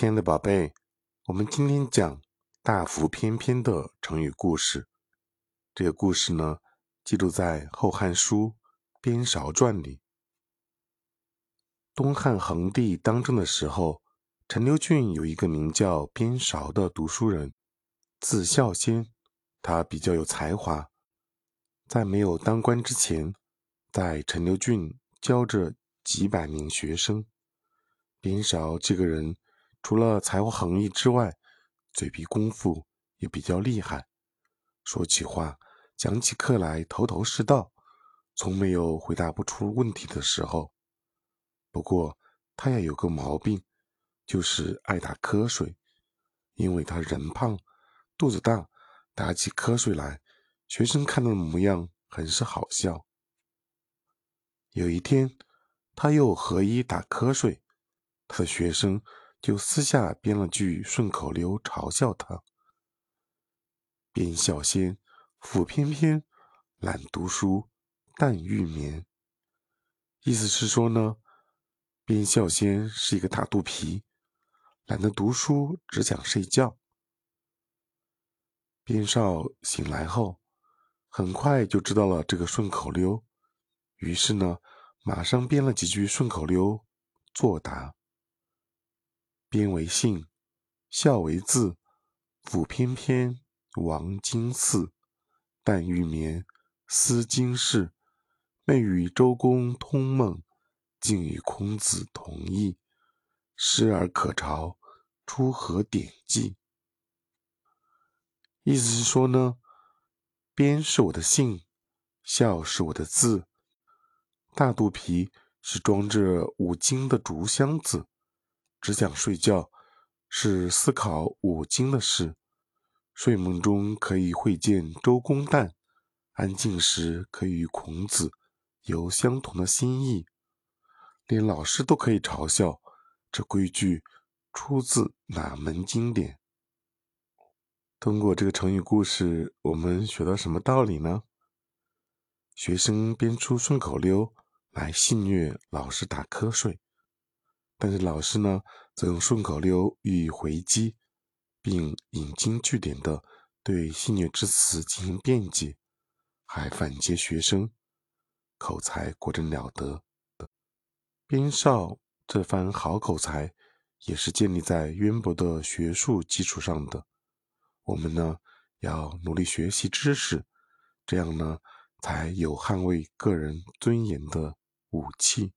亲爱的宝贝，我们今天讲“大腹翩翩”的成语故事。这个故事呢，记录在《后汉书·边韶传》里。东汉桓帝当政的时候，陈留郡有一个名叫边韶的读书人，字孝先。他比较有才华，在没有当官之前，在陈留郡教着几百名学生。边韶这个人。除了才华横溢之外，嘴皮功夫也比较厉害，说起话、讲起课来头头是道，从没有回答不出问题的时候。不过他也有个毛病，就是爱打瞌睡，因为他人胖、肚子大，打起瞌睡来，学生看到的模样很是好笑。有一天，他又合衣打瞌睡，他的学生。就私下编了句顺口溜嘲笑他：“边笑仙，腹翩翩，懒读书，但欲眠。”意思是说呢，边笑仙是一个大肚皮，懒得读书，只想睡觉。边少醒来后，很快就知道了这个顺口溜，于是呢，马上编了几句顺口溜作答。边为姓，孝为字，甫翩翩，王京嗣，但欲眠，思经世。寐与周公通梦，竟与孔子同义。失而可朝，出何典籍？意思是说呢，边是我的姓，孝是我的字，大肚皮是装着五经的竹箱子。只想睡觉，是思考五经的事；睡梦中可以会见周公旦，安静时可以与孔子有相同的心意。连老师都可以嘲笑，这规矩出自哪门经典？通过这个成语故事，我们学到什么道理呢？学生编出顺口溜来戏谑老师打瞌睡。但是老师呢，则用顺口溜予以回击，并引经据典的对戏谑之词进行辩解，还反揭学生，口才果真了得。边少这番好口才，也是建立在渊博的学术基础上的。我们呢，要努力学习知识，这样呢，才有捍卫个人尊严的武器。